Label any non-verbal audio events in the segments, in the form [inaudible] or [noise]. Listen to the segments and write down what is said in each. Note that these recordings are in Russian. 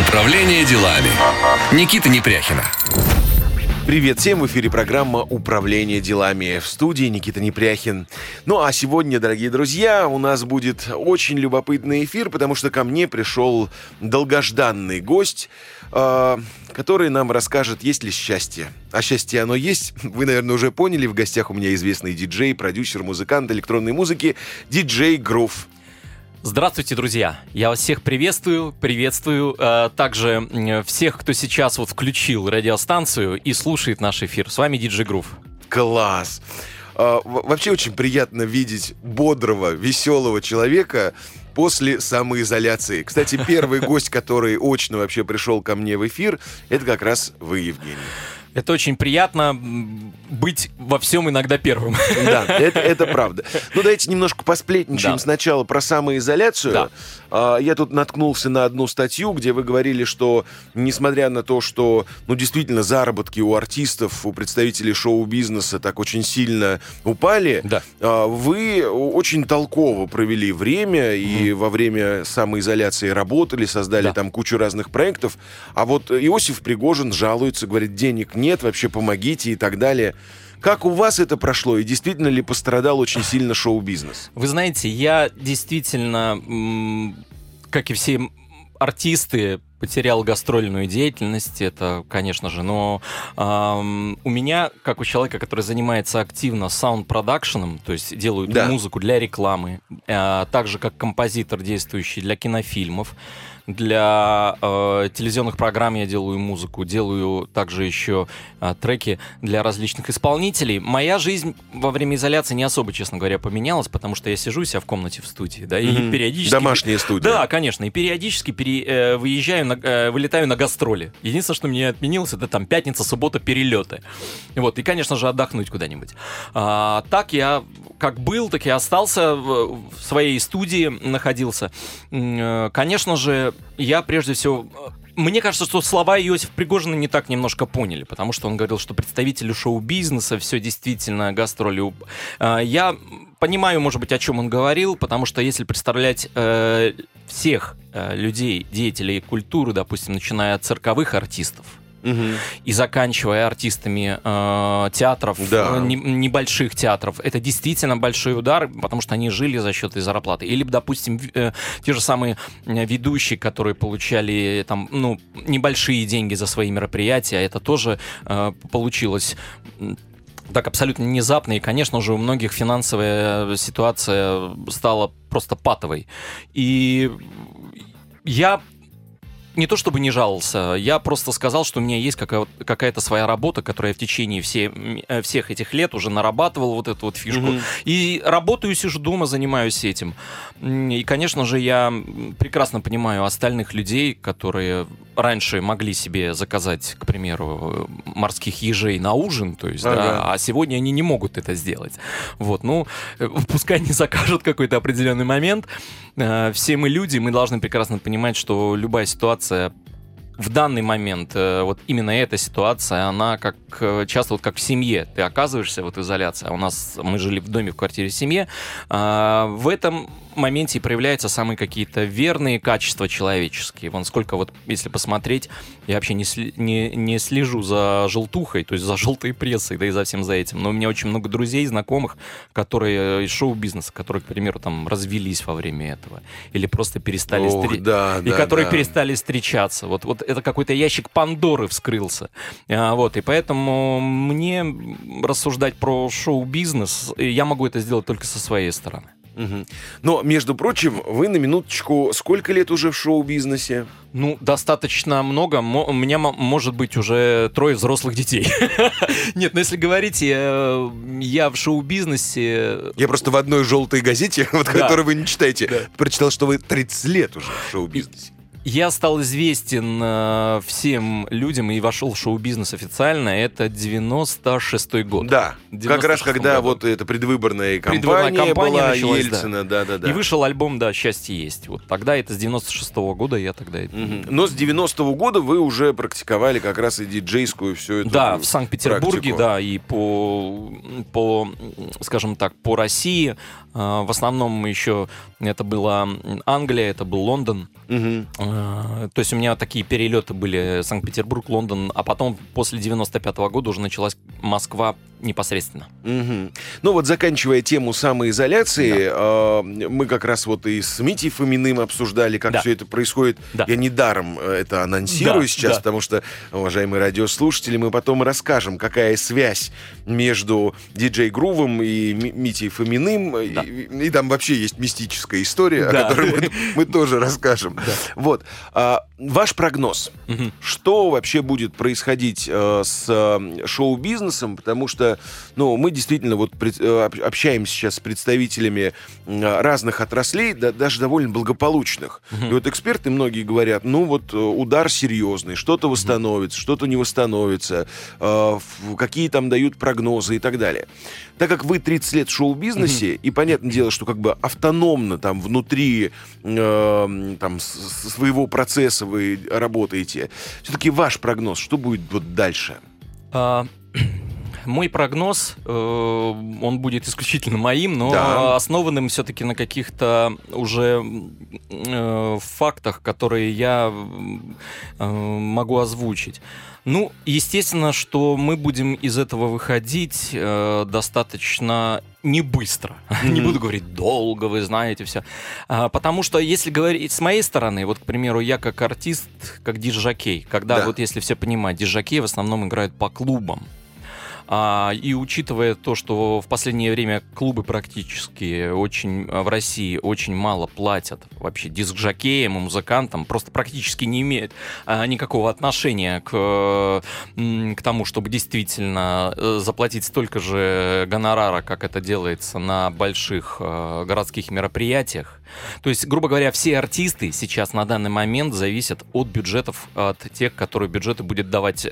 Управление делами. Никита Непряхина. Привет всем, в эфире программа «Управление делами» в студии Никита Непряхин. Ну а сегодня, дорогие друзья, у нас будет очень любопытный эфир, потому что ко мне пришел долгожданный гость, э, который нам расскажет, есть ли счастье. А счастье оно есть, вы, наверное, уже поняли, в гостях у меня известный диджей, продюсер, музыкант электронной музыки, диджей Грув. Здравствуйте, друзья! Я вас всех приветствую, приветствую э, также э, всех, кто сейчас вот включил радиостанцию и слушает наш эфир. С вами Диджей Грув. Класс! Э, вообще очень приятно видеть бодрого, веселого человека после самоизоляции. Кстати, первый [laughs] гость, который очно вообще пришел ко мне в эфир, это как раз вы, Евгений. Это очень приятно быть во всем иногда первым. Да, это, это правда. Ну, давайте немножко посплетничаем да. сначала про самоизоляцию. Да. А, я тут наткнулся на одну статью, где вы говорили, что несмотря на то, что, ну, действительно, заработки у артистов, у представителей шоу-бизнеса так очень сильно упали, да. А, вы очень толково провели время и mm. во время самоизоляции работали, создали да. там кучу разных проектов. А вот Иосиф Пригожин жалуется, говорит, денег нет, вообще помогите и так далее. Как у вас это прошло и действительно ли пострадал очень сильно шоу-бизнес? Вы знаете, я действительно, как и все артисты, потерял гастрольную деятельность, это, конечно же, но эм, у меня, как у человека, который занимается активно саунд-продакшеном, то есть делаю да. музыку для рекламы, э, также как композитор, действующий для кинофильмов, для э, телевизионных программ я делаю музыку, делаю также еще э, треки для различных исполнителей. Моя жизнь во время изоляции не особо, честно говоря, поменялась, потому что я сижу себя в комнате в студии, да, и mm-hmm. периодически... Домашняя студия. Да, конечно, и периодически пере, э, выезжаю, на, э, вылетаю на гастроли. Единственное, что мне отменилось, это там пятница, суббота, перелеты. Вот, и, конечно же, отдохнуть куда-нибудь. А, так я как был, так и остался в, в своей студии, находился. Э, конечно же, я прежде всего мне кажется, что слова Иосифа Пригожина не так немножко поняли, потому что он говорил, что представители шоу-бизнеса, все действительно гастроли. Э, я понимаю, может быть, о чем он говорил, потому что если представлять э, всех э, людей, деятелей культуры, допустим, начиная от цирковых артистов, угу. и заканчивая артистами э, театров, да. э, не, небольших театров, это действительно большой удар, потому что они жили за счет этой зарплаты. Или, допустим, э, те же самые ведущие, которые получали там, ну, небольшие деньги за свои мероприятия, это тоже э, получилось так абсолютно внезапно, и, конечно же, у многих финансовая ситуация стала просто патовой. И я не то чтобы не жаловался, я просто сказал, что у меня есть какая-то своя работа, которую я в течение все, э, всех этих лет уже нарабатывал вот эту вот фишку. Mm-hmm. И работаю, сижу дома, занимаюсь этим. И, конечно же, я прекрасно понимаю остальных людей, которые раньше могли себе заказать, к примеру, морских ежей на ужин, то есть, ага. да, а сегодня они не могут это сделать. Вот, ну, э, пускай они закажут какой-то определенный момент. Э, все мы люди, мы должны прекрасно понимать, что любая ситуация в данный момент э, вот именно эта ситуация, она как часто вот как в семье. Ты оказываешься вот в изоляции, а у нас мы жили в доме, в квартире в семье. А, в этом моменте и проявляются самые какие-то верные качества человеческие. Вон сколько вот, если посмотреть, я вообще не, сли, не, не слежу за желтухой, то есть за желтой прессой, да и за всем за этим. Но у меня очень много друзей, знакомых, которые из шоу-бизнеса, которые, к примеру, там развелись во время этого. Или просто перестали Ох, стри... да, И да, которые да. перестали встречаться. Вот, вот это какой-то ящик Пандоры вскрылся. А, вот, и поэтому мне рассуждать про шоу-бизнес, я могу это сделать только со своей стороны. Угу. Но, между прочим, вы на минуточку сколько лет уже в шоу-бизнесе? Ну, достаточно много. У меня может быть уже трое взрослых детей. [laughs] Нет, ну если говорить, я, я в шоу-бизнесе... Я просто в одной желтой газете, [laughs] вот, да. которую вы не читаете, да. прочитал, что вы 30 лет уже в шоу-бизнесе. Я стал известен э, всем людям и вошел в шоу-бизнес официально. Это 96-й год. Да, как раз когда году. вот эта предвыборная кампания, кампания была началась, Ельцина, да. да, да, да. И вышел альбом, да, «Счастье есть». Вот тогда это с 96-го года я тогда... Угу. Но с 90-го года вы уже практиковали как раз и диджейскую всю эту Да, в Санкт-Петербурге, да, и по, по, скажем так, по России. Э, в основном еще это была Англия, это был Лондон. Угу то есть у меня такие перелеты были Санкт-Петербург, Лондон, а потом после 95 -го года уже началась Москва непосредственно. Угу. Ну вот заканчивая тему самоизоляции, да. э, мы как раз вот и с Митей Фоминым обсуждали, как да. все это происходит. Да. Я недаром э, это анонсирую да, сейчас, да. потому что, уважаемые радиослушатели, мы потом расскажем, какая связь между диджей Грувом и Митей Фоминым. Да. И, и там вообще есть мистическая история, да. о которой мы, мы тоже расскажем. Да. Вот. А, ваш прогноз. Угу. Что вообще будет происходить э, с э, шоу-бизнесом? Потому что, ну, мы действительно вот э, общаемся сейчас с представителями разных отраслей, да, даже довольно благополучных. Угу. И вот эксперты многие говорят, ну, вот э, удар серьезный, что-то восстановится, угу. что-то не восстановится, э, какие там дают прогнозы и так далее. Так как вы 30 лет в шоу-бизнесе, угу. и понятное дело, что как бы автономно там внутри э, там, своего процесса вы работаете. Все-таки ваш прогноз, что будет вот дальше? А, [clears throat] мой прогноз, э, он будет исключительно моим, но да. основанным все-таки на каких-то уже э, фактах, которые я э, могу озвучить. Ну, естественно, что мы будем из этого выходить э, достаточно не быстро. Mm-hmm. [laughs] не буду говорить долго, вы знаете все. А, потому что если говорить с моей стороны, вот, к примеру, я как артист, как диджакей, когда да. вот если все понимают, диджакей в основном играют по клубам. А, и учитывая то, что в последнее время клубы практически очень в России очень мало платят вообще диск-жокеям и музыкантам, просто практически не имеют а, никакого отношения к, к тому, чтобы действительно э, заплатить столько же гонорара, как это делается на больших э, городских мероприятиях, то есть, грубо говоря, все артисты сейчас на данный момент зависят от бюджетов, от тех, которые бюджеты будет давать, э,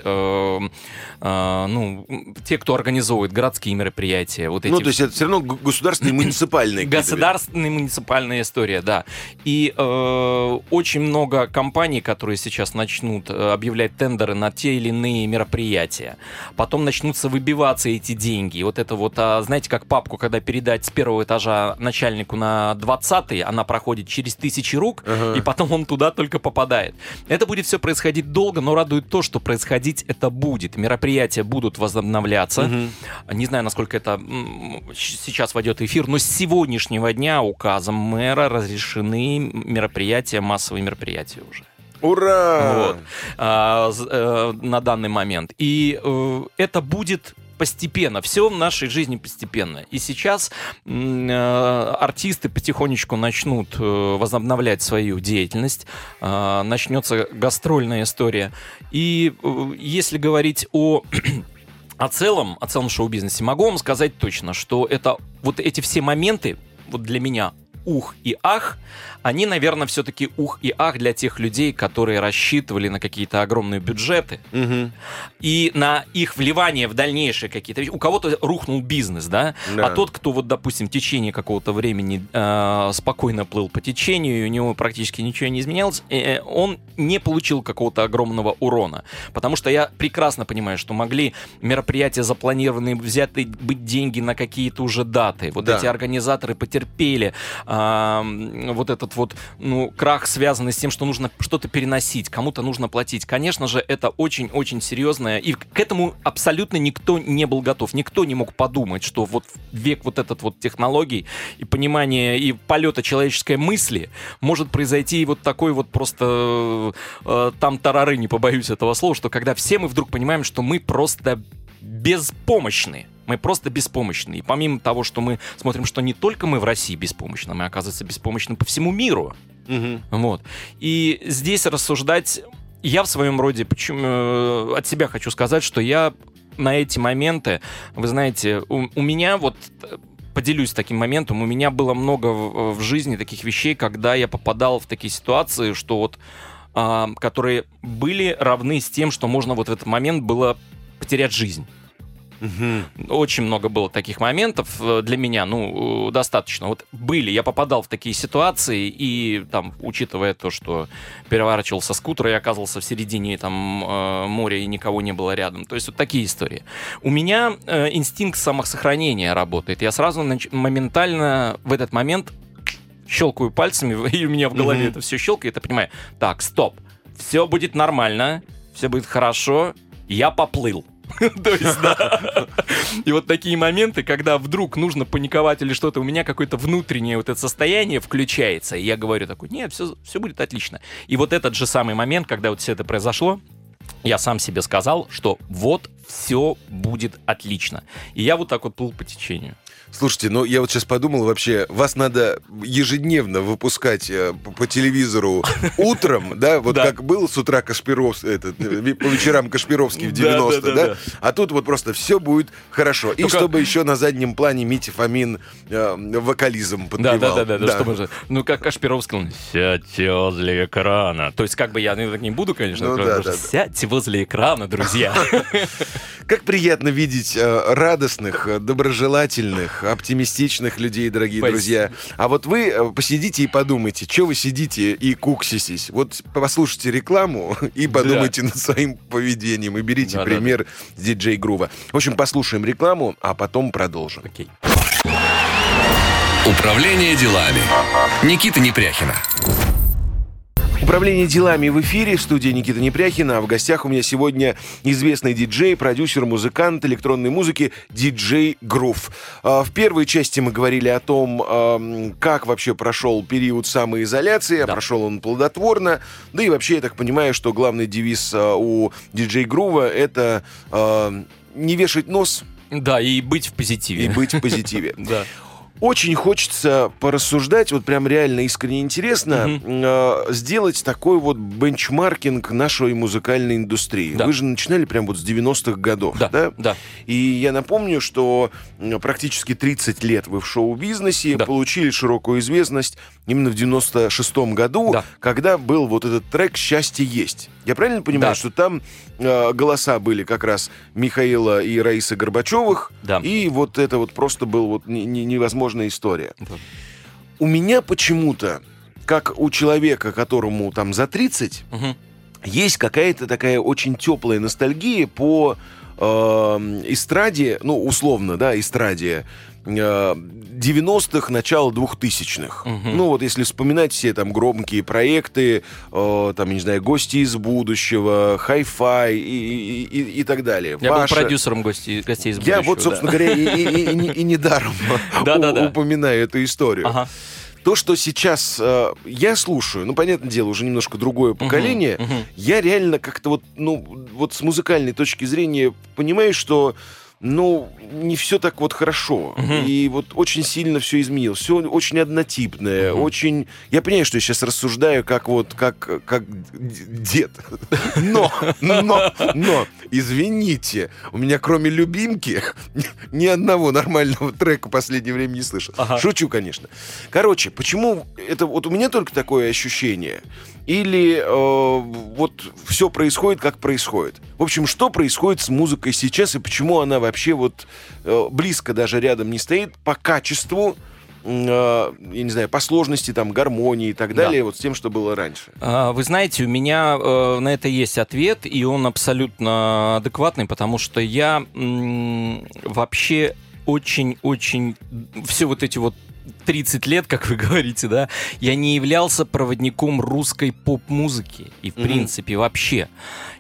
э, ну, те, кто организовывает городские мероприятия. Вот ну, эти... Ну, то есть это все равно [coughs] государственные муниципальные. Государственная муниципальная история, да. И э, очень много компаний, которые сейчас начнут э, объявлять тендеры на те или иные мероприятия. Потом начнутся выбиваться эти деньги. Вот это вот, а, знаете, как папку, когда передать с первого этажа начальнику на 20 она проходит через тысячи рук, ага. и потом он туда только попадает. Это будет все происходить долго, но радует то, что происходить это будет. Мероприятия будут возобновляться. Угу. Не знаю, насколько это сейчас войдет эфир, но с сегодняшнего дня указом мэра разрешены мероприятия, массовые мероприятия уже. Ура! Вот. А, а, на данный момент. И э, это будет постепенно, все в нашей жизни постепенно. И сейчас э, артисты потихонечку начнут э, возобновлять свою деятельность, э, начнется гастрольная история. И э, если говорить о [clears throat] о целом, о целом шоу-бизнесе, могу вам сказать точно, что это вот эти все моменты, вот для меня ух и ах, они, наверное, все-таки ух и ах для тех людей, которые рассчитывали на какие-то огромные бюджеты угу. и на их вливание в дальнейшие какие-то вещи. У кого-то рухнул бизнес, да? да, а тот, кто вот, допустим, в течение какого-то времени э, спокойно плыл по течению, и у него практически ничего не изменялось, э, э, он не получил какого-то огромного урона. Потому что я прекрасно понимаю, что могли мероприятия запланированные, взяты быть деньги на какие-то уже даты. Вот да. эти организаторы потерпели э, вот этот вот, ну, крах, связанный с тем, что нужно что-то переносить, кому-то нужно платить. Конечно же, это очень-очень серьезное, и к этому абсолютно никто не был готов. Никто не мог подумать, что вот век вот этот вот технологий и понимания и полета человеческой мысли может произойти вот такой вот просто э, там тарары, не побоюсь этого слова, что когда все мы вдруг понимаем, что мы просто беспомощны. Мы просто беспомощны. И помимо того, что мы смотрим, что не только мы в России беспомощны, мы, оказывается, беспомощны по всему миру. Угу. Вот. И здесь рассуждать... Я в своем роде, почему э, от себя хочу сказать, что я на эти моменты, вы знаете, у, у меня вот поделюсь таким моментом. У меня было много в, в жизни таких вещей, когда я попадал в такие ситуации, что вот а, которые были равны с тем, что можно вот в этот момент было потерять жизнь. Угу. Очень много было таких моментов э, для меня, ну, достаточно. Вот были, я попадал в такие ситуации, и там, учитывая то, что переворачивался скутер и оказывался в середине там э, моря, и никого не было рядом. То есть вот такие истории. У меня э, инстинкт самосохранения работает. Я сразу нач- моментально в этот момент щелкаю пальцами, [laughs] и у меня в голове Мгм. это все щелкает, и понимаю, так, стоп, все будет нормально, все будет хорошо, я поплыл. [laughs] То есть, да. И вот такие моменты, когда вдруг нужно паниковать или что-то, у меня какое-то внутреннее вот это состояние включается, и я говорю такой, нет, все, все будет отлично. И вот этот же самый момент, когда вот все это произошло, я сам себе сказал, что вот все будет отлично. И я вот так вот плыл по течению. Слушайте, ну я вот сейчас подумал, вообще, вас надо ежедневно выпускать э, по, по телевизору [laughs] утром, да, вот Да. как был с утра Кашпировский, этот, э, по вечерам Кашпировский в [laughs] Да, да, 90-е, да, да, да. а тут вот просто все будет хорошо. И Только- чтобы еще на заднем плане Митя Фомин э, вокализм Да, подпевал. да, да, да, да, что мы же- Ну, как Кашпировский, он, сядьте возле экрана. То есть, как бы я ну, так не буду, конечно, Ну, да, да, да. сядьте возле экрана, друзья. [laughs] Как приятно видеть э, радостных, э, оптимистичных людей, дорогие Спасибо. друзья. А вот вы э, посидите и подумайте, что вы сидите и кукситесь. Вот послушайте рекламу и подумайте над своим поведением и берите Да, да, пример с диджей Грува. В общем, послушаем рекламу, а потом продолжим. Окей. Управление делами. Никита Непряхина. Управление делами в эфире в студии Никита Непряхина. А в гостях у меня сегодня известный диджей, продюсер, музыкант электронной музыки диджей Грув. А, В первой части мы говорили о том, как вообще прошел период самоизоляции. а Да. Прошел он плодотворно. Да и вообще, я так понимаю, что главный девиз а, у диджей Грува это не вешать нос Да, и быть в позитиве. и быть в позитиве. [laughs] Да. Очень хочется порассуждать, вот прям реально искренне интересно, Мгм. э, сделать такой вот бенчмаркинг нашей музыкальной индустрии. Да. Вы же начинали прям вот с 90-х годов, Да, да? да. И я напомню, что практически 30 лет вы в шоу-бизнесе, Да. получили широкую известность именно в 96-м году, Да. когда был вот этот трек «Счастье есть». Я правильно понимаю, Да. что там э, голоса были как раз Михаила и Раисы Горбачевых, Да. и вот это вот просто был вот не- невозможная история. Да. У меня почему-то, как у человека, которому там за 30, Мгм. есть какая-то такая очень теплая ностальгия по э, эстраде, ну, условно, да, эстраде 90-х, начала 2000-х. Мгм. Ну, вот если вспоминать все там громкие проекты, э, там, не знаю, «Гости из будущего», «Хай-фай» и, и- и- и так далее. Я Паша. был продюсером гостей, гостей из Я будущего, вот, собственно говоря, и, и- и не- и недаром [laughs] упоминаю эту историю. да. Ага. То, что сейчас э, я слушаю, ну, понятное дело, уже немножко другое поколение, Мгм, мгм. я реально как-то вот, ну, вот с музыкальной точки зрения понимаю, что ну, не все так вот хорошо. Мгм. И вот очень сильно все изменилось. Все очень однотипное, Мгм. очень... Я понимаю, что я сейчас рассуждаю как вот, как, как дед. Но, но, но, извините, у меня кроме «Любимки» ни одного нормального трека в последнее время не слышал. Ага. Шучу, конечно. Короче, почему это вот у меня только такое ощущение? Или э, вот все происходит, как происходит? В общем, что происходит с музыкой сейчас и почему она вообще вот э, близко даже рядом не стоит по качеству, э, я не знаю, по сложности там гармонии и так Да. далее, вот с тем, что было раньше. А, Вы знаете, у меня э, на это есть ответ, и он абсолютно адекватный, потому что я вообще очень-очень все вот эти вот 30 лет, как вы [laughs] говорите, да, я не являлся проводником русской поп-музыки. И, в Мгм. принципе, вообще.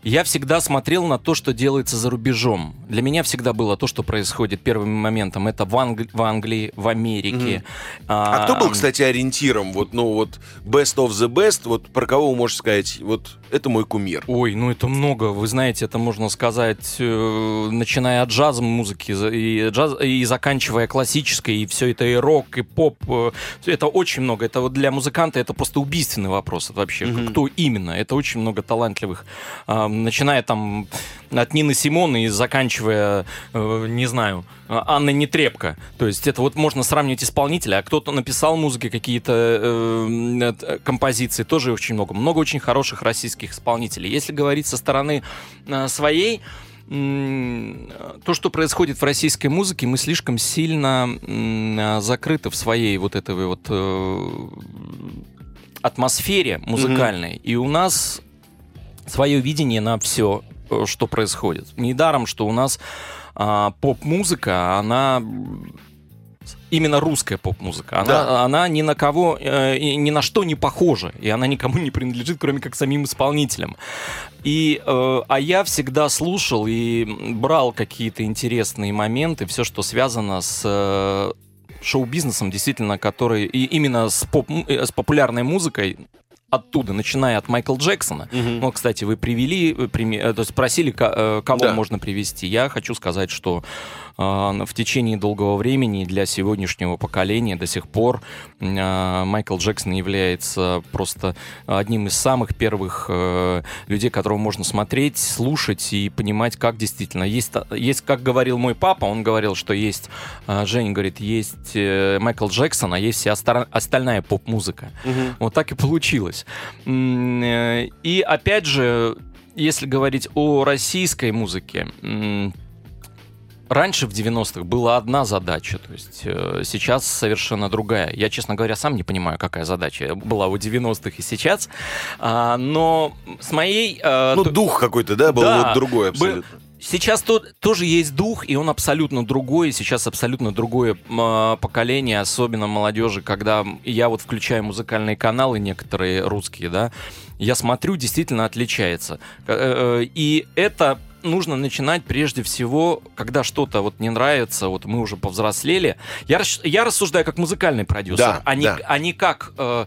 Я всегда смотрел на то, что делается за рубежом. Для меня всегда было то, что происходит первым моментом. Это в, Англи- в Англии, в Америке. А кто был, кстати, ориентиром? Вот, ну вот, best of the best, вот про кого вы можете сказать, вот это мой кумир? Ой, ну это много. Вы знаете, это можно сказать, э, начиная от джаза музыки и, джаз, и заканчивая классической, и все это и рок, и поп. э, это очень много. Это вот для музыканта это просто убийственный вопрос это вообще. Мгм. Кто именно? Это очень много талантливых. А, начиная там от Нины Симоны и заканчивая, э, не знаю, э, Анны Нетребко. То есть это вот можно сравнивать исполнителя, а кто-то написал музыки, какие-то э, э, композиции, тоже очень много. Много очень хороших российских исполнителей. Если говорить со стороны э, своей, то, что происходит в российской музыке, мы слишком сильно э, закрыты в своей вот этой вот э, атмосфере музыкальной. И у нас свое видение на все, что происходит. Недаром, что у нас а, поп-музыка, она именно русская поп-музыка. Она, Да. она ни на кого, э, ни на что не похожа, и она никому не принадлежит, кроме как самим исполнителям. И, э, а я всегда слушал и брал какие-то интересные моменты, все, что связано с э, шоу-бизнесом, действительно, который и именно с, поп, э, с популярной музыкой оттуда, начиная от Майкла Джексона. Ну, кстати, вы привели, э, э, то есть спросили, ко- кого Да. можно привести. Я хочу сказать, что в течение долгого времени для сегодняшнего поколения до сих пор э, Майкл Джексон является просто одним из самых первых э, людей, которого можно смотреть, слушать и понимать, как действительно. Есть, та- есть как говорил мой папа, он говорил, что есть, Женя говорит, есть э, Майкл Джексон, а есть вся остальная поп-музыка. Вот так и получилось. Э, И опять же, если говорить о российской музыке, раньше в 90-х была одна задача, то есть э, сейчас совершенно другая. Я, честно говоря, сам не понимаю, какая задача была у 90-х и сейчас, А, но с моей... э, Ну, то- дух какой-то, да, был Да, вот другой абсолютно. Сейчас то- тоже есть дух, и он абсолютно другой. Сейчас абсолютно другое а, поколение, особенно молодежи, когда я вот включаю музыкальные каналы некоторые русские, да, я смотрю, действительно отличается. Э, э, И это нужно начинать прежде всего, когда что-то вот не нравится, вот мы уже повзрослели. Я, я рассуждаю как музыкальный продюсер, Да, а, не, да. а не как... э,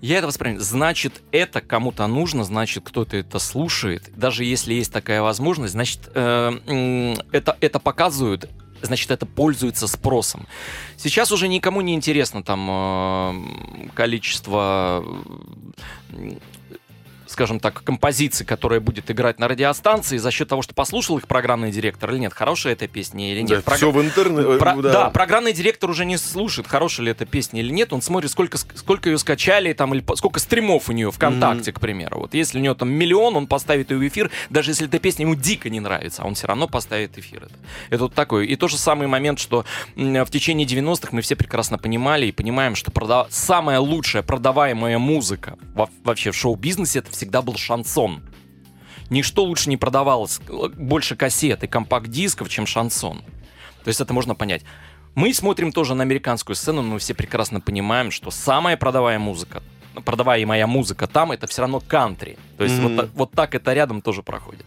я это воспринимаю. Значит, это кому-то нужно, значит, кто-то это слушает. Даже если есть такая возможность, значит, э, это, это показывают значит, это пользуется спросом. Сейчас уже никому не интересно там э, количество, скажем так, композиций, которые будет играть на радиостанции за счет того, что послушал их программный директор или нет, хорошая эта песня или нет. Да, Прог- все в интернете. Про- да. программный директор уже не слушает, хорошая ли эта песня или нет. Он смотрит, сколько, сколько ее скачали, там, или сколько стримов у нее ВКонтакте, к примеру. Вот если у нее там миллион, он поставит ее в эфир, даже если эта песня ему дико не нравится, а он все равно поставит эфир. Это, это вот такой. И тот же самый момент, что в течение 90-х мы все прекрасно понимали и понимаем, что прода- самая лучшая продаваемая музыка во- вообще в шоу-бизнесе это всегда был шансон. Ничто лучше не продавалось, э, больше кассет и компакт-дисков, чем шансон. То есть это можно понять. Мы смотрим тоже на американскую сцену, но мы все прекрасно понимаем, что самая продаваемая музыка, продаваемая музыка там, это все равно кантри. То есть Мгм. вот, вот так это рядом тоже проходит.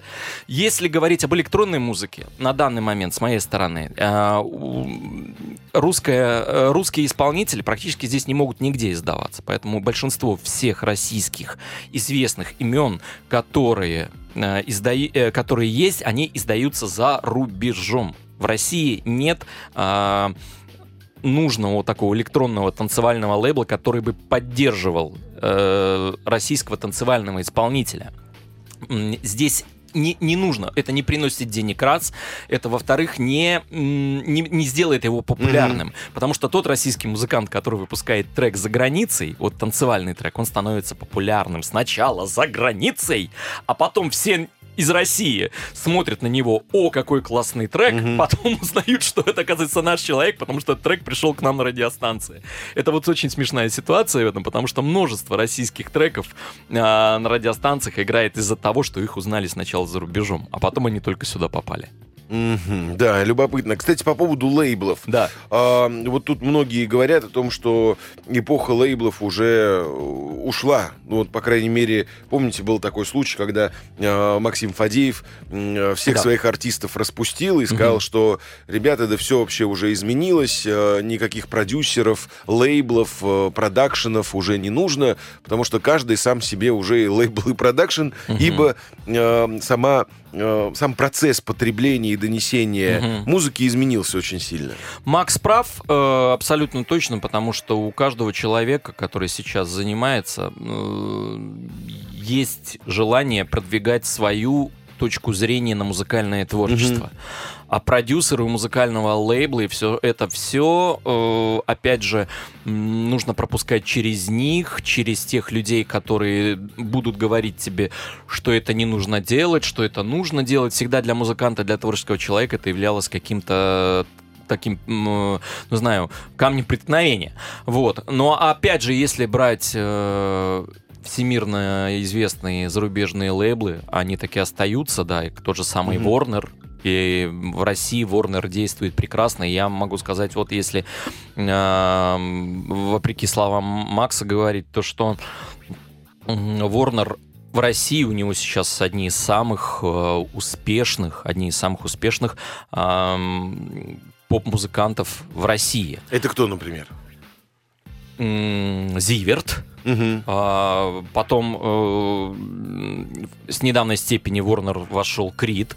Если говорить об электронной музыке, на данный момент, с моей стороны, э, русская, э, русские исполнители практически здесь не могут нигде издаваться. Поэтому большинство всех российских известных имен, которые, э, изда- э, которые есть, они издаются за рубежом. В России нет а, нужного такого электронного танцевального лейбла, который бы поддерживал э, российского танцевального исполнителя. Здесь не, не нужно, это не приносит денег раз, это, во-вторых, не, не, не сделает его популярным, потому что тот российский музыкант, который выпускает трек за границей, вот танцевальный трек, он становится популярным сначала за границей, а потом все из России смотрят на него, о, какой классный трек, Мгм. потом [laughs] узнают, что это, оказывается, наш человек, потому что этот трек пришел к нам на радиостанции. Это вот очень смешная ситуация в этом, потому что множество российских треков а, на радиостанциях играет из-за того, что их узнали сначала за рубежом, а потом они только сюда попали. Мгм, Да, любопытно. Кстати, по поводу лейблов. Да. А, вот тут многие говорят о том, что эпоха лейблов уже э, ушла. Ну вот, по крайней мере, помните, был такой случай, когда э, Максим Фадеев э, всех Да. своих артистов распустил и сказал, Мгм. что, ребята, да все вообще уже изменилось, э, никаких продюсеров, лейблов, э, продакшенов уже не нужно, потому что каждый сам себе уже и лейбл, и продакшн, Мгм. ибо э, сама э, сам процесс потребления и донесения Мгм. музыки изменился очень сильно. Макс прав э, абсолютно точно, потому что у каждого человека, который сейчас занимается, э, есть желание продвигать свою точку зрения на музыкальное творчество. А продюсеры музыкального лейбла и все это все, опять же, нужно пропускать через них, через тех людей, которые будут говорить тебе, что это не нужно делать, что это нужно делать. Всегда для музыканта, для творческого человека это являлось каким-то таким, ну знаю, камнем преткновения. Вот. Но опять же, если брать э, всемирно известные зарубежные лейблы, они таки остаются, да, и тот же самый Мгм. Warner, И в России Warner действует прекрасно. Я могу сказать, вот если э, вопреки словам Макса говорить, то что Warner в России у него сейчас одни из самых э, успешных, одни из самых успешных э, поп-музыкантов в России. Это кто, например? Зиверт. Угу. А, потом э, с недавней степени Warner вошел Крид.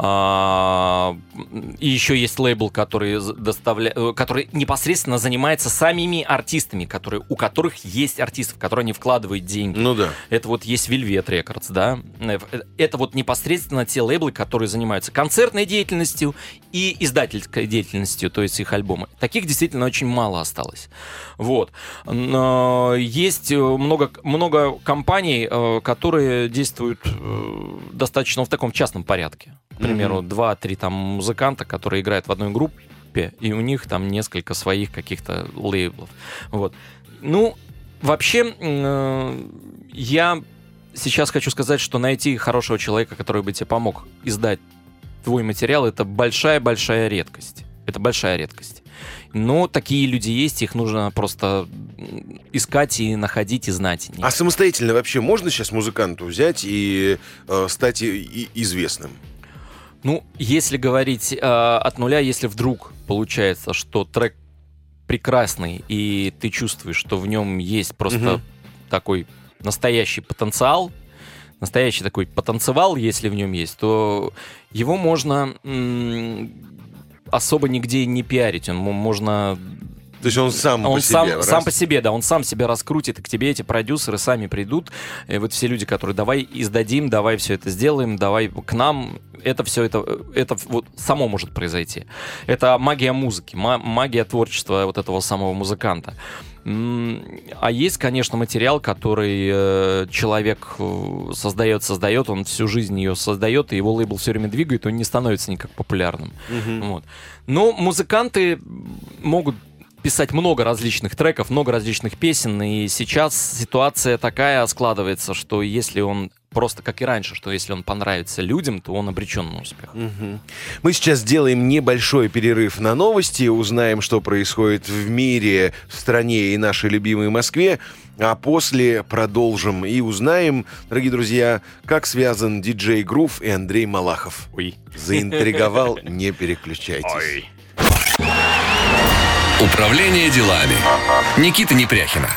А, и еще есть лейбл, который, доставля... Э, который непосредственно занимается самими артистами, которые... у которых есть артистов, которые они вкладывают деньги. Ну да. Это вот есть Velvet Records, да. Э, это вот непосредственно те лейблы, которые занимаются концертной деятельностью и издательской деятельностью, то есть их альбомы. Таких действительно очень мало осталось. Вот. Но есть э, много, много компаний, которые действуют достаточно в таком частном порядке к примеру, mm-hmm. два-три там музыканта, которые играют в одной группе, и у них там несколько своих каких-то лейблов. Вот. Ну, вообще, э, я сейчас хочу сказать, что найти хорошего человека, который бы тебе помог издать твой материал, это большая-большая редкость. Это большая редкость. Но такие люди есть, их нужно просто искать и находить и знать. А самостоятельно вообще можно сейчас музыканту взять и э, стать и, и известным? Ну, если говорить э, от нуля, если вдруг получается, что трек прекрасный, и ты чувствуешь, что в нем есть просто угу. такой настоящий потенциал, настоящий такой потенциал, если в нем есть, то его можно м- особо нигде не пиарить. Он можно то есть он сам он по сам, себе? Сам по себе, да. Он сам себя раскрутит, и к тебе эти продюсеры сами придут. И вот все люди, которые давай издадим, давай все это сделаем, давай к нам. Это все, это, это вот само может произойти. Это магия музыки, магия творчества вот этого самого музыканта. А есть, конечно, материал, который э, человек э, создает, создает, он всю жизнь ее создает, и его лейбл все время двигает, он не становится никак популярным. Угу. Вот. Но музыканты могут писать много различных треков, много различных песен, и сейчас ситуация такая складывается, что если он просто как и раньше, что если он понравится людям, то он обречен на успех. Угу. Мы сейчас сделаем небольшой перерыв на новости, узнаем, что происходит в мире, в стране и нашей любимой Москве, а после продолжим и узнаем, дорогие друзья, как связан диджей Грув и Андрей Малахов. Ой. Заинтриговал, не переключайтесь. Ой. Управление делами. Никита Непряхина.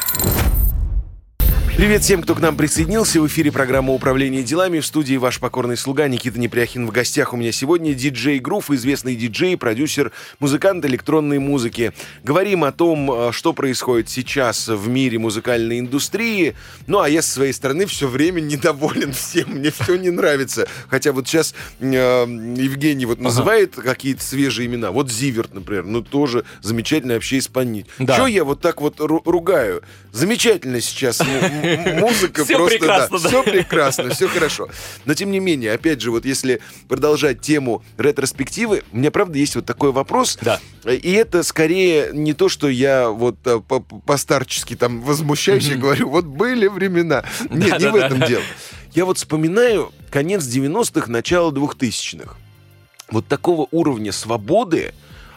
Привет всем, кто к нам присоединился. В эфире программа «Управление делами». В студии ваш покорный слуга Никита Непряхин. В гостях у меня сегодня диджей Грув, известный диджей, продюсер, музыкант электронной музыки. Говорим о том, э, что происходит сейчас в мире музыкальной индустрии. Ну, а я со своей стороны все время недоволен всем. Мне все не нравится. Хотя вот сейчас э, Евгений вот называет ага. какие-то свежие имена. Вот Зиверт, например. Ну, тоже замечательный вообще исполнитель. Да. Что я вот так вот ругаю? Замечательно сейчас музыка все просто... Прекрасно, да, да. Все прекрасно, все хорошо. Но тем не менее, опять же, вот если продолжать тему ретроспективы, у меня, правда, есть вот такой вопрос. Да. И это скорее не то, что я вот э, постарчески там возмущаюсь и говорю, вот были времена. [laughs] Нет, не в этом дело. Я вот вспоминаю конец 90-х, начало 2000-х. Вот такого уровня свободы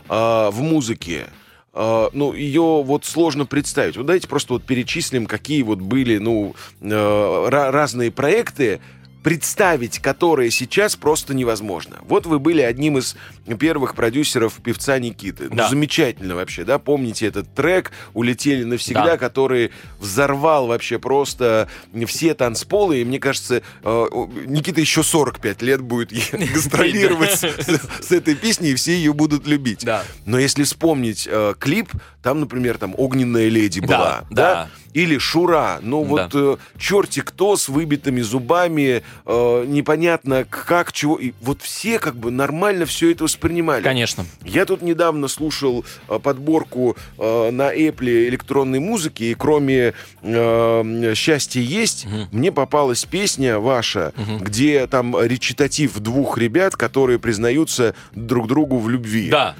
э, в музыке, Uh, ну, ее вот сложно представить. Вот давайте просто вот перечислим, какие вот были, ну, uh, разные проекты, представить которые сейчас просто невозможно. Вот вы были одним из первых продюсеров певца Никиты. Ну, да. Ну, замечательно вообще, да? Помните этот трек «Улетели навсегда», да. который взорвал вообще просто все танцполы. И мне кажется, э, Никита еще 45 лет будет [laughs] [laughs] гастролировать с этой песней, и все ее будут любить. Но если вспомнить э, клип, там, например, там «Огненная леди» была, да? Или Шура. Ну вот да. э, черти кто с выбитыми зубами, э, непонятно как, чего. И вот все как бы нормально все это воспринимали. Конечно. Я тут недавно слушал э, подборку э, на Apple электронной музыки, и кроме э, «Счастье есть», угу. мне попалась песня ваша, угу. где там речитатив двух ребят, которые признаются друг другу в любви. Да.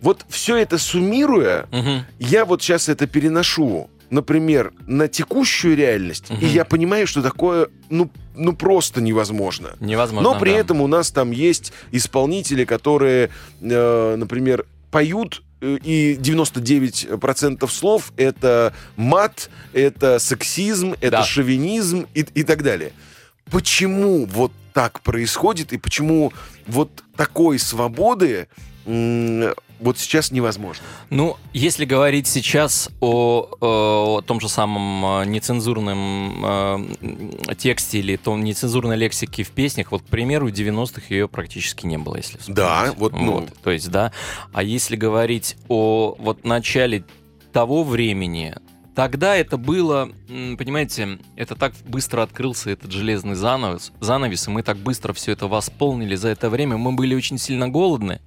Вот все это суммируя, угу. я вот сейчас это переношу например, на текущую реальность, Мгм. и я понимаю, что такое, ну, ну просто невозможно. Невозможно. Но при да. этом у нас там есть исполнители, которые, э, например, поют э, и 99% слов это мат, это сексизм, это Да. шовинизм и, и так далее. Почему вот так происходит и почему вот такой свободы вот сейчас невозможно? Ну, если говорить сейчас о, э, о том же самом э, нецензурном э, тексте или том нецензурной лексике в песнях, вот, к примеру, в 90-х ее практически не было, если вспомнить. Да, вот, ну. То есть, да. А если говорить о вот начале того времени, тогда это было, понимаете, это так быстро открылся этот железный занавес, занавес, и мы так быстро все это восполнили за это время. Мы были очень сильно голодны.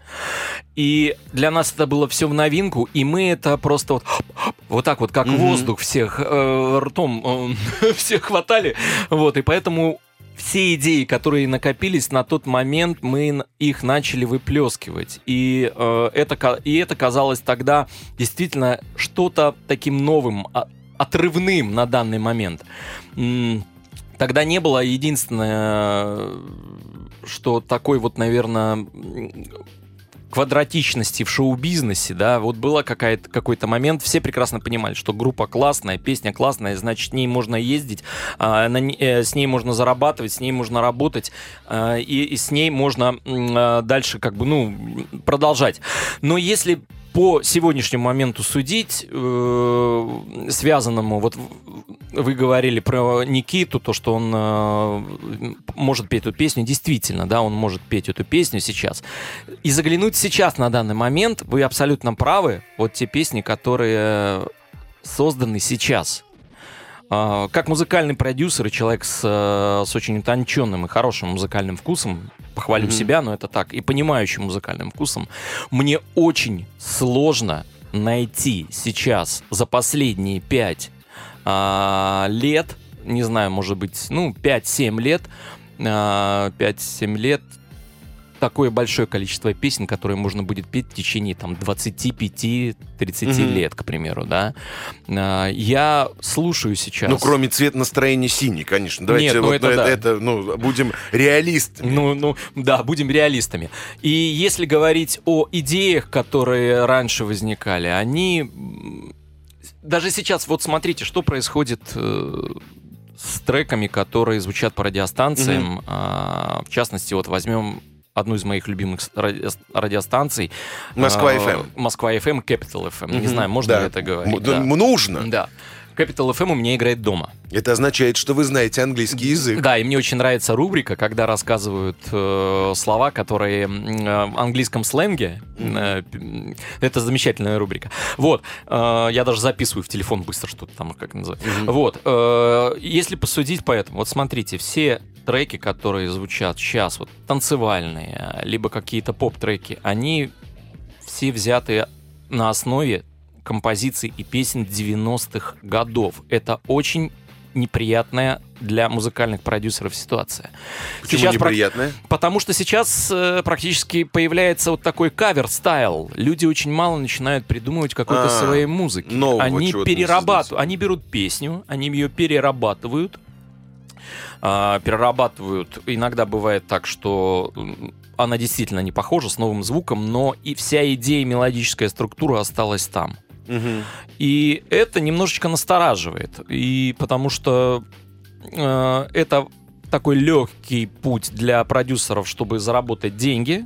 И для нас это было все в новинку, и мы это просто вот, вот так вот, как Мгм. воздух всех э, ртом э, [laughs] всех хватали. Вот, и поэтому все идеи, которые накопились на тот момент, мы их начали выплескивать. И, э, это, и это казалось тогда действительно что-то таким новым, а- отрывным на данный момент. Тогда не было единственное, что такой вот, наверное, квадратичности в шоу-бизнесе, да, вот было какая-то, какой-то момент, все прекрасно понимали, что группа классная, песня классная, значит, с ней можно ездить, а, на э, с ней можно зарабатывать, с ней можно работать, а, и, и с ней можно а, дальше как бы, ну, продолжать. Но если по сегодняшнему моменту судить, э, связанному, вот вы говорили про Никиту, то, что он э, может петь эту песню, действительно, да, он может петь эту песню сейчас. И заглянуть сейчас на данный момент, вы абсолютно правы, вот те песни, которые созданы сейчас. А, Как музыкальный продюсер и человек с, э, с очень утонченным и хорошим музыкальным вкусом, похвалю Мгм. себя, но это так, и понимающим музыкальным вкусом, мне очень сложно найти сейчас за последние пять а, лет, не знаю, может быть, ну, 5-7 лет, а, 5-7 лет, такое большое количество песен, которые можно будет петь в течение там 25-30 Мгм. лет, к примеру, да. А, Я слушаю сейчас... Ну, кроме цвет настроения синий, конечно. Давайте Нет, ну, вот это это, да. это, ну, будем реалистами. Ну, ну, да, будем реалистами. И если говорить о идеях, которые раньше возникали, они даже сейчас, вот смотрите, что происходит э, с треками, которые звучат по радиостанциям. А, в частности, вот возьмем одну из моих любимых ради- радиостанций. Москва А, FM. Москва FM, Capital FM. Не Мгм. знаю, можно Да. ли это говорить. М- да. Нужно. Да. Capital FM у меня играет дома. Это означает, что вы знаете английский язык. Да, и мне очень нравится рубрика, когда рассказывают э, слова, которые э, в английском сленге. э, это замечательная рубрика. Вот, э, я даже записываю в телефон быстро что-то там, как называется. Мгм. Вот, э, если посудить по этому, вот смотрите, все треки, которые звучат сейчас, вот танцевальные, либо какие-то поп-треки, они все взяты на основе композиций и песен 90-х годов. Это очень неприятная для музыкальных продюсеров ситуация. Почему Сейчас прак- неприятно? Потому что сейчас э, практически появляется вот такой cover style. Люди очень мало начинают придумывать какой-то А, своей музыки. Они перерабатывают, они берут песню, они ее перерабатывают, а, перерабатывают. Иногда бывает так, что она действительно не похожа с новым звуком, но и вся идея, мелодическая структура осталась там. Мгм. И это немножечко настораживает. И потому что э, это такой легкий путь для продюсеров, чтобы заработать деньги,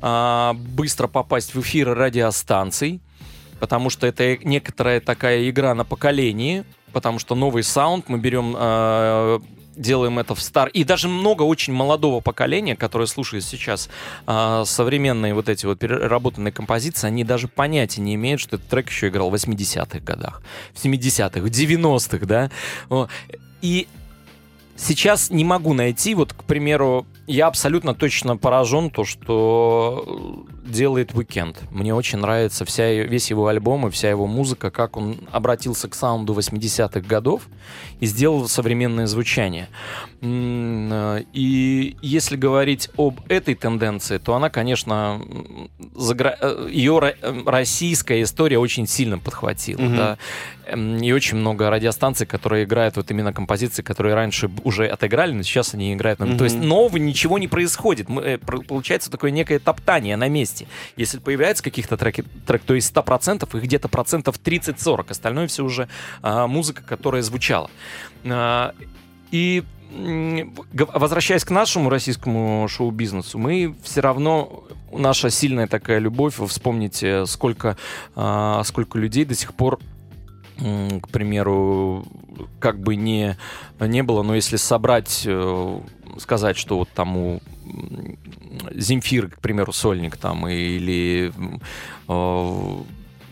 а, быстро попасть в эфиры радиостанций, потому что это некоторая такая игра на поколении, потому что новый саунд мы берем э, делаем это в стар и даже много очень молодого поколения, которое слушает сейчас а, современные вот эти вот переработанные композиции, они даже понятия не имеют, что этот трек еще играл в 80-х годах, в 70-х, в 90-х, да. И сейчас не могу найти, вот, к примеру, я абсолютно точно поражен то, что делает Weekend. Мне очень нравится вся, весь его альбом и вся его музыка, как он обратился к саунду 80-х годов и сделал современное звучание. Э, И если говорить об этой тенденции, то она, конечно, загра- э, ее э, российская история очень сильно подхватила. Мгм. да. Эм, и очень много радиостанций, которые играют вот именно композиции, которые раньше уже отыграли, но сейчас они играют. Mm-hmm. То есть нового ничего не происходит. Мы, э, получается такое некое топтание на месте. Если появляются каких-то треки, трек, то есть 100%, их где-то процентов 30-40. Остальное все уже а, музыка, которая звучала. А, и возвращаясь к нашему российскому шоу-бизнесу, мы все равно наша сильная такая любовь. Вспомните, сколько, а, сколько людей до сих пор к примеру, как бы не, не было, но если собрать, э, сказать, что вот там у Земфир, к примеру, сольник там, или э,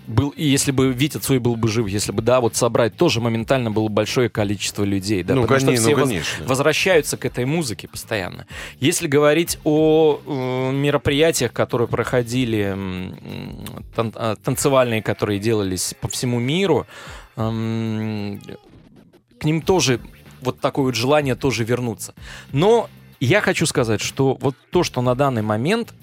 был, и если бы Витя Цой был бы жив, если бы, да, вот собрать, тоже моментально было большое количество людей, да, ну, потому конечно, что все ну, конечно. Воз, возвращаются к этой музыке постоянно. Если говорить о э, мероприятиях, которые проходили, э, тан танцевальные, которые делались по всему миру, э, к ним тоже вот такое вот желание тоже вернуться. Но я хочу сказать, что вот то, что на данный момент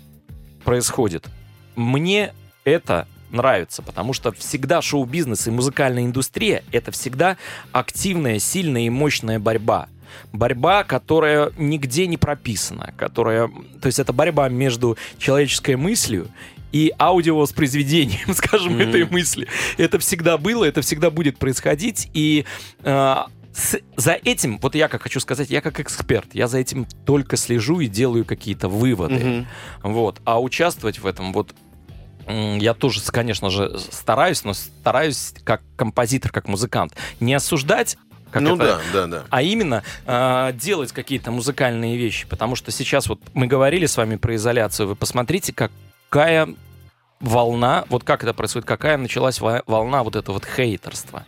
происходит, мне это нравится, потому что всегда шоу-бизнес и музыкальная индустрия — это всегда активная, сильная и мощная борьба. Борьба, которая нигде не прописана, которая... То есть это борьба между человеческой мыслью и аудиовоспроизведением, [laughs] скажем, mm-hmm. этой мысли. Это всегда было, это всегда будет происходить, и э, с, за этим, вот я как хочу сказать, я как эксперт, я за этим только слежу и делаю какие-то выводы. Mm-hmm. Вот. А участвовать в этом, вот я тоже, конечно же, стараюсь, но стараюсь как композитор, как музыкант. Не осуждать как ну это, да, да, да. А именно э, делать какие-то музыкальные вещи. Потому что сейчас вот мы говорили с вами про изоляцию. Вы посмотрите, какая волна, вот как это происходит, какая началась волна вот этого вот хейтерства.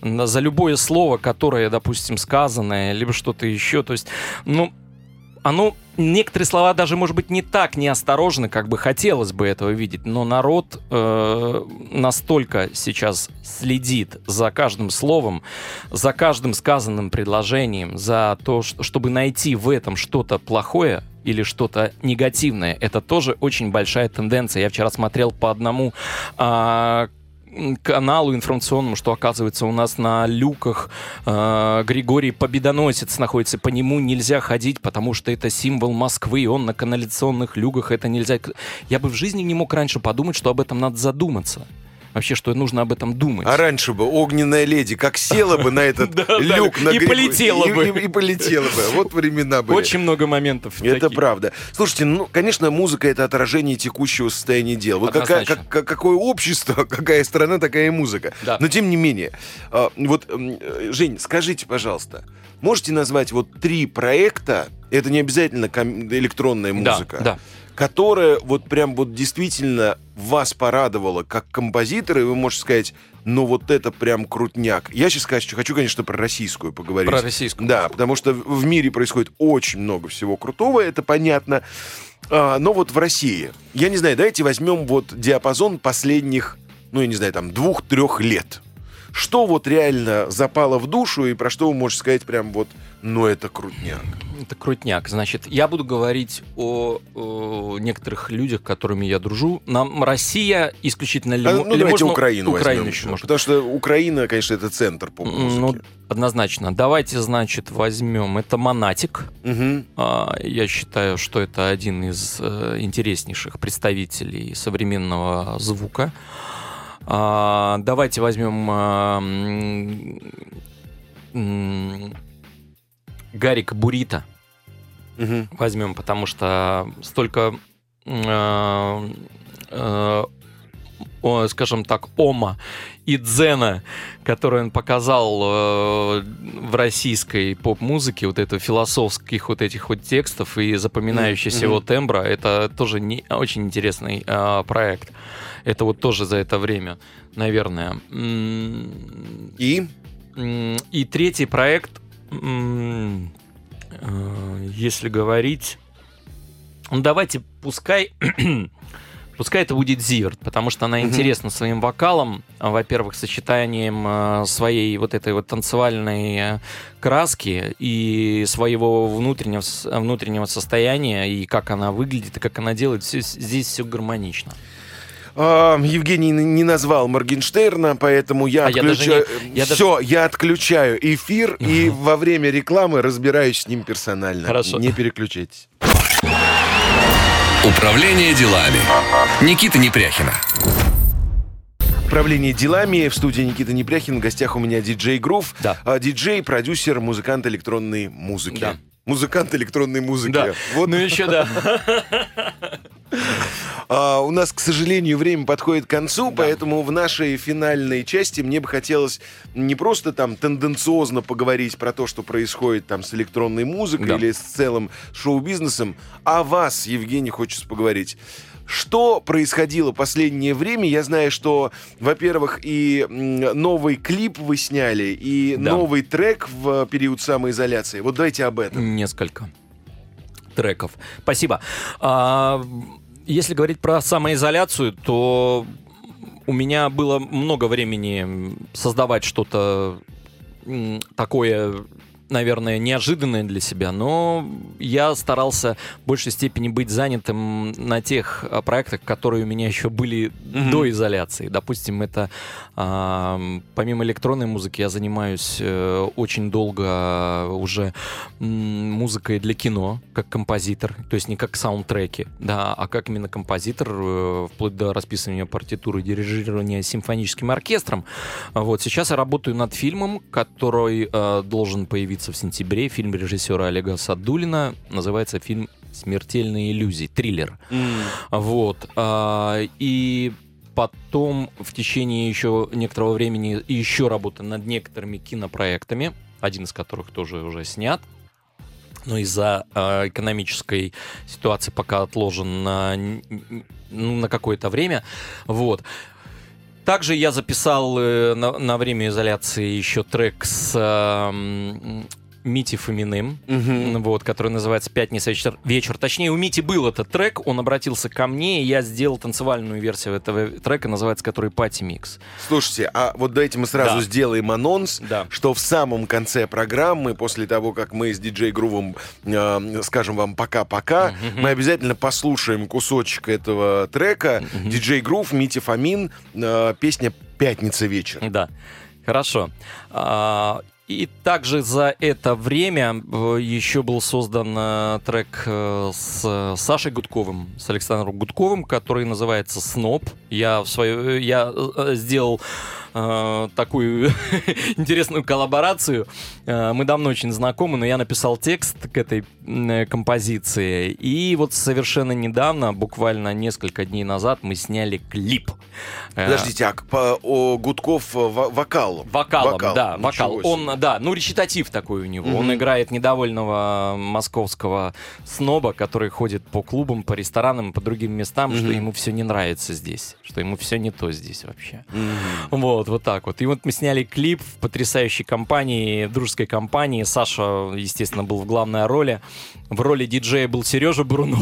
За любое слово, которое, допустим, сказанное, либо что-то еще. То есть, ну, оно некоторые слова даже, может быть, не так неосторожны, как бы хотелось бы этого видеть, но народ э, настолько сейчас следит за каждым словом, за каждым сказанным предложением, за то, чтобы найти в этом что-то плохое, или что-то негативное. Это тоже очень большая тенденция. Я вчера смотрел по одному а, каналу информационному, что оказывается у нас на люках э, Григорий Победоносец находится. По нему нельзя ходить, потому что это символ Москвы, и он на канализационных люках, это нельзя. Я бы в жизни не мог раньше подумать, что об этом надо задуматься вообще, что нужно об этом думать. А раньше бы огненная леди как села бы на [laughs] этот люк на И полетела бы. И полетела бы. Вот времена были. Очень много моментов. Это правда. Слушайте, ну, конечно, музыка — это отражение текущего состояния дел. Вот какое общество, [laughs] какая страна, такая и музыка. Но тем не менее. А, вот, Жень, скажите, пожалуйста, можете назвать вот три проекта, это не обязательно электронная музыка, да, да которая вот прям вот действительно вас порадовала как композитора, и вы можете сказать, ну вот это прям крутняк. Я сейчас хочу, хочу, конечно, про российскую поговорить. Про российскую. Да, потому что в мире происходит очень много всего крутого, это понятно. А, но вот в России, я не знаю, давайте возьмем вот диапазон последних, ну, я не знаю, там, двух-трех лет. Что вот реально запало в душу и про что вы можете сказать прям вот, ну это крутняк? Это крутняк. Значит, я буду говорить о, о некоторых людях, с которыми я дружу. Нам Россия исключительно... Ли, а, ну, или можно Украину Украину еще, можно. Потому что Украина, конечно, это центр поп-музыки. Ну, однозначно. Давайте, значит, возьмем. Это Монатик. Угу. А, я считаю, что это один из э, интереснейших представителей современного звука. А, давайте возьмем а, Гарик Бурита. Угу. Возьмем, потому что столько, а, а, о, скажем так, ома и дзена, который он показал э, в российской поп-музыке, вот это философских вот этих вот текстов и запоминающийся mm-hmm. его тембра, это тоже не, очень интересный э, проект. Это вот тоже за это время, наверное. И? И третий проект, э, если говорить... Ну, давайте, пускай... Пускай это будет Зиверт, потому что она интересна своим вокалом, во-первых, сочетанием э, своей вот этой вот танцевальной э, краски и своего внутреннего, внутреннего состояния, и как она выглядит, и как она делает, все, здесь все гармонично. А, Евгений не назвал Моргенштерна, поэтому я А я даже отключаю... не- я даже- Все, я отключаю эфир и во время рекламы разбираюсь с ним персонально. Хорошо. Не переключайтесь. Управление делами. Никита Непряхина. Управление делами. В студии Никита Непряхин. В гостях у меня диджей Грув. Да. А, диджей, продюсер, музыкант электронной музыки. Да. Музыкант электронной музыки. Да. Вот Ну еще да. [laughs] А, у нас, к сожалению, время подходит к концу, поэтому в нашей финальной части мне бы хотелось не просто там тенденциозно поговорить про то, что происходит там с электронной музыкой Да. или с целым шоу-бизнесом, а вас, Евгений, хочется поговорить. Что происходило последнее время? Я знаю, что, во-первых, и новый клип вы сняли, и Да. новый трек в период самоизоляции. Вот давайте об этом. Несколько треков. Спасибо. А, если говорить про самоизоляцию, то у меня было много времени создавать что-то такое, наверное, неожиданное для себя, но я старался в большей степени быть занятым на тех а, проектах, которые у меня еще были Мгм. до изоляции. Допустим, это а, помимо электронной музыки я занимаюсь э, очень долго уже м, музыкой для кино, как композитор, то есть не как саундтреки, да, а как именно композитор, э, вплоть до расписывания партитуры дирижирования симфоническим оркестром. А Вот сейчас я работаю над фильмом, который э, должен появиться в сентябре. Фильм режиссера Олега Садулина называется фильм "Смертельные иллюзии", триллер. Вот. а, И потом в течение еще некоторого времени еще работаю над некоторыми кинопроектами, один из которых тоже уже снят. Но из-за а, экономической ситуации пока отложен на, ну, на какое-то время. Вот. Также я записал э, на, на время изоляции еще трек с а, м, Мити Фоминым, Мгм. вот, который называется «Пятница вечер». вечер». Точнее, у Мити был этот трек, он обратился ко мне, и я сделал танцевальную версию этого трека, называется который «Party Mix». Слушайте, а вот давайте мы сразу Да. сделаем анонс, Да. что в самом конце программы, после того, как мы с диджей Грувом э, скажем вам пока-пока, мы обязательно послушаем кусочек этого трека. Диджей Грув, Мити Фомин, э, песня «Пятница вечер». Да, хорошо. И также за это время э, еще был создан э, трек э, с Сашей Гудковым, с Александром Гудковым, который называется «Сноб». Я, в свое, я сделал э, такую [laughs] интересную коллаборацию. Э, Мы давно очень знакомы, но я написал текст к этой э, композиции. И вот совершенно недавно, буквально несколько дней назад, мы сняли клип. Подождите, а по- о, Гудков во- вокал? Вокалом, Вокал, да, вокал. Он, да, ну речитатив такой у него. Мгм. Он играет недовольного московского сноба, который ходит по клубам, по ресторанам, по другим местам, что Мгм. ему все не нравится здесь, что ему все не то здесь вообще. Мгм. Вот, вот так вот. И вот мы сняли клип в потрясающей компании, в дружеской компании. Саша, естественно, был в главной роли. В роли диджея был Сережа Бурунов.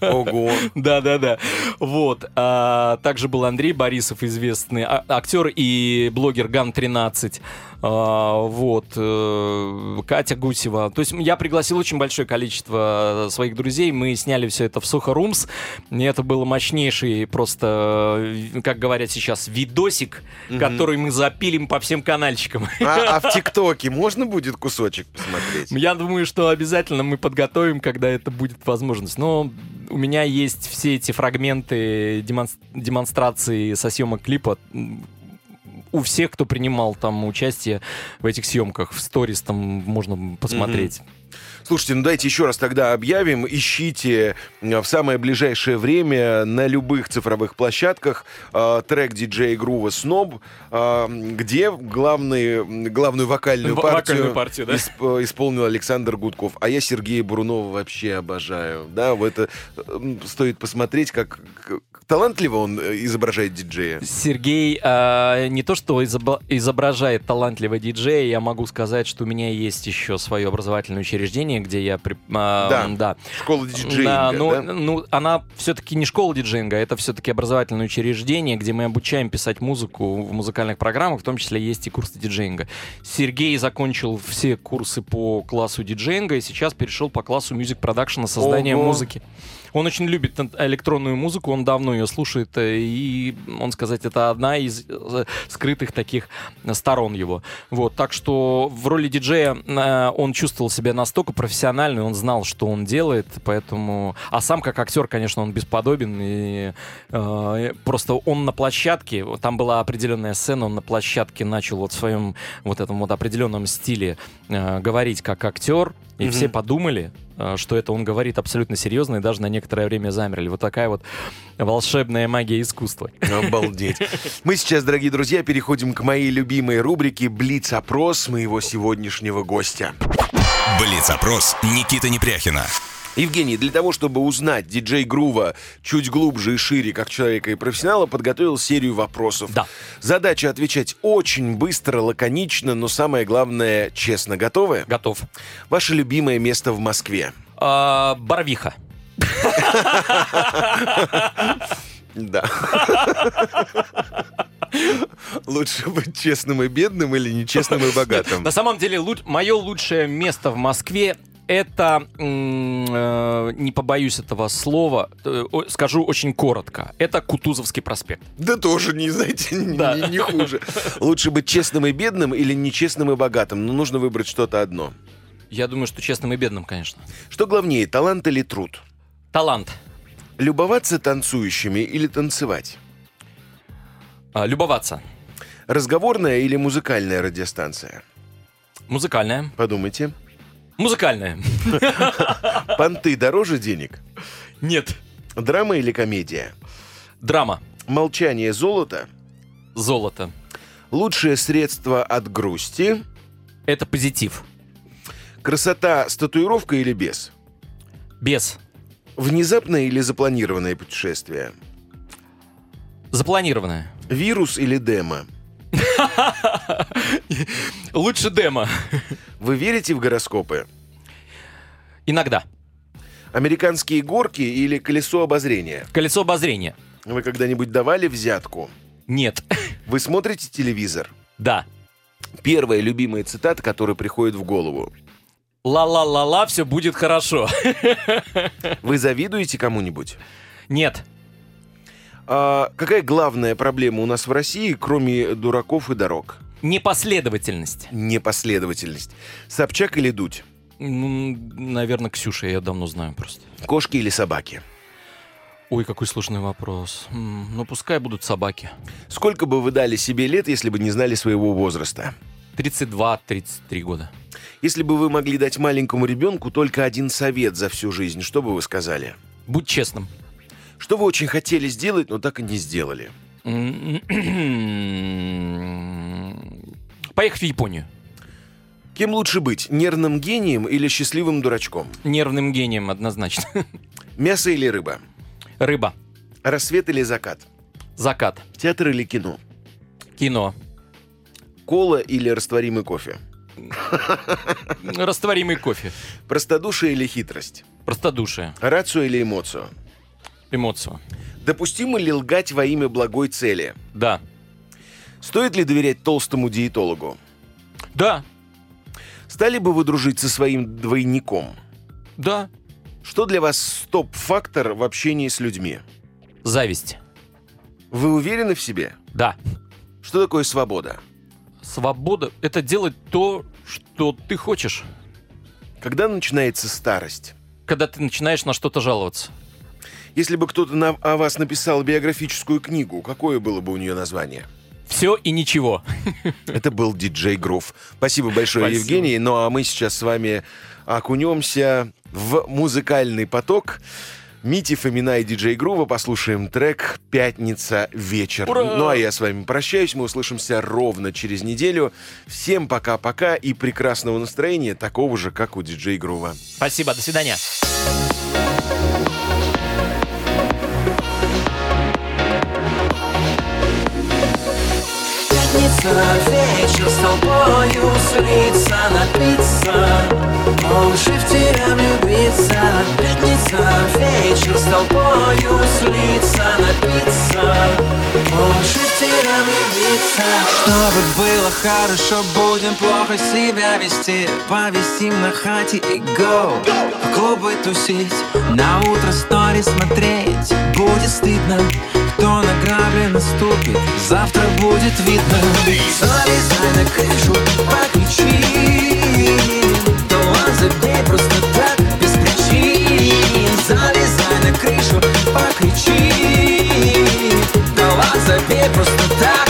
Ого. Да, да, да. Вот. А, также был Андрей Борисов, известный а- актер и блогер Ган 13. А, вот. э, Катя Гусева. То есть я пригласил очень большое количество своих друзей. Мы сняли все это в Сухо-Румс. И это был мощнейший просто, э, как говорят сейчас, видосик, Мгм. который мы запилим по всем канальчикам. А, а в [laughs] ТикТоке можно будет кусочек посмотреть? Я думаю, что обязательно мы подготовим, когда это будет возможность. Но у меня есть все эти фрагменты демонс- демонстрации со съемок клипа. У всех, кто принимал там участие в этих съемках, в сторис там можно посмотреть. Слушайте, ну дайте еще раз тогда объявим. Ищите э, в самое ближайшее время на любых цифровых площадках э, трек диджея Грува «Сноб», э, где главный, главную вокальную В- партию, вокальную партию, да? исп- исполнил Александр Гудков. А я Сергея Бурунова вообще обожаю. Да, вот это э, стоит посмотреть, как, как талантливо он э, изображает диджея. Сергей а, не то что изоба- изображает талантливого диджея, я могу сказать, что у меня есть еще свое образовательное учреждение учреждение, где я... При, а, Да. да. Школа диджеинга, Да, ну, да? ну, она все-таки не школа диджеинга, это все-таки образовательное учреждение, где мы обучаем писать музыку в музыкальных программах, в том числе есть и курсы диджеинга. Сергей закончил все курсы по классу диджеинга и сейчас перешел по классу мюзик продакшена, создания Ого. музыки. Он очень любит электронную музыку, он давно ее слушает, э, и, он сказать, это одна из э, скрытых таких сторон его. Вот, так что в роли диджея э, он чувствовал себя настолько профессионально, он знал, что он делает, поэтому... А сам как актер, конечно, он бесподобен, и э, просто он на площадке, там была определенная сцена, он на площадке начал вот в своем вот этом вот определенном стиле э, говорить как актер, и Мгм. все подумали, что это он говорит абсолютно серьезно, и даже на некоторое время замерли. Вот такая вот волшебная магия искусства. Обалдеть. Мы сейчас, дорогие друзья, переходим к моей любимой рубрике «Блиц-опрос» моего сегодняшнего гостя. Блиц-опрос Никиты Непряхина. Евгений, для того, чтобы узнать диджей Грува чуть глубже и шире, как человека и профессионала, подготовил серию вопросов. Да. Задача отвечать очень быстро, лаконично, но самое главное, честно. Готовы? Готов. Ваше любимое место в Москве? А, Барвиха. Да. Лучше быть честным и бедным или нечестным и богатым? На самом деле, мое лучшее место в Москве это, э, не побоюсь этого слова, э, скажу очень коротко, это Кутузовский проспект. Да тоже, не знаете, [laughs] не, Да. не- не хуже. Лучше быть честным и бедным или нечестным и богатым, но нужно выбрать что-то одно. Я думаю, что честным и бедным, конечно. Что главнее, талант или труд? Талант. Любоваться танцующими или танцевать? А, любоваться. Разговорная или музыкальная радиостанция? Музыкальная. Подумайте. Музыкальная. [laughs] Понты дороже денег? Нет. Драма или комедия? Драма. Молчание золото? Золото. Лучшее средство от грусти? Это позитив. Красота с татуировкой или без? Без. Внезапное или запланированное путешествие? Запланированное. Вирус или демо? [laughs] Лучше демо. Вы верите в гороскопы? Иногда. Американские горки или колесо обозрения? Колесо обозрения. Вы когда-нибудь давали взятку? Нет. [laughs] Вы смотрите телевизор? Да. Первая любимая цитата, которая приходит в голову. Ла-ла-ла-ла, все будет хорошо. [laughs] Вы завидуете кому-нибудь? Нет. А какая главная проблема у нас в России, кроме дураков и дорог? Непоследовательность. Непоследовательность. Собчак или дудь? Ну, наверное, Ксюша, я давно знаю просто. Кошки или собаки? Ой, какой сложный вопрос. М, Ну, пускай будут собаки. Сколько бы вы дали себе лет, если бы не знали своего возраста? 32-33 года. Если бы вы могли дать маленькому ребенку только один совет за всю жизнь, что бы вы сказали? Будь честным. Что вы очень хотели сделать, но так и не сделали? [clears throat] Поехать в Японию. Кем лучше быть, нервным гением или счастливым дурачком? Нервным гением однозначно. Мясо или рыба? Рыба. Рассвет или закат? Закат. Театр или кино? Кино. Кола или растворимый кофе? Растворимый кофе. Простодушие или хитрость? Простодушие. Рацию или эмоцию? Эмоцию. Допустимо ли лгать во имя благой цели? Да. Стоит ли доверять толстому диетологу? Да. Стали бы вы дружить со своим двойником? Да. Что для вас стоп-фактор в общении с людьми? Зависть. Вы уверены в себе? Да. Что такое свобода? Свобода — это делать то, что ты хочешь. Когда начинается старость? Когда ты начинаешь на что-то жаловаться. Если бы кто-то на- о вас написал биографическую книгу, какое было бы у нее название? Все и ничего. [laughs] Это был диджей Грув. Спасибо большое, Спасибо. Евгений. Ну а мы сейчас с вами окунемся в музыкальный поток. Мити Фомина и диджей Грува послушаем трек «Пятница вечер». Ура! Ну а я с вами прощаюсь. Мы услышимся ровно через неделю. Всем пока-пока и прекрасного настроения, такого же, как у диджей Грува. Спасибо, до свидания. Вечер с толпою слиться, напиться Полшифтером любиться Пятница, вечер с толпою слиться Напиться Полшифтером любиться Чтобы было хорошо, будем плохо себя вести. Повесим на хате и go. В клубы тусить, на утро стори смотреть. Будет стыдно, кто на грабли наступит. Завтра будет видно. Залезай на крышу, покричи. Забей просто так, без причин. Залезай на крышу, покричи. Дала забей просто так.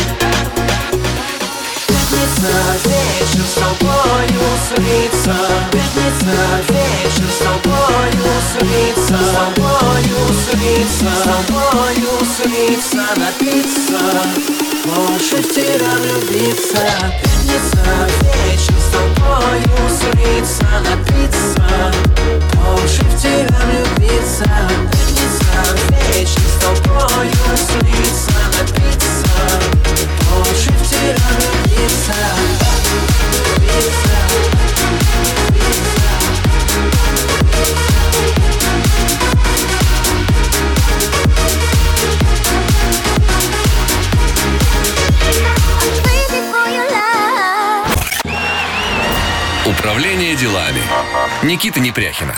Пятница, вечер с толпою слиться Пятница, вечер с толпою слиться С толпою слиться, с толпою слиться Напиться, больше в тебя влюбиться Пятница, вечер с толпою слиться Напиться, больше в тебя влюбиться Пятница, вечер с толпою слиться Напиться, больше в тебя влюбиться Управление делами. Никита Непряхина.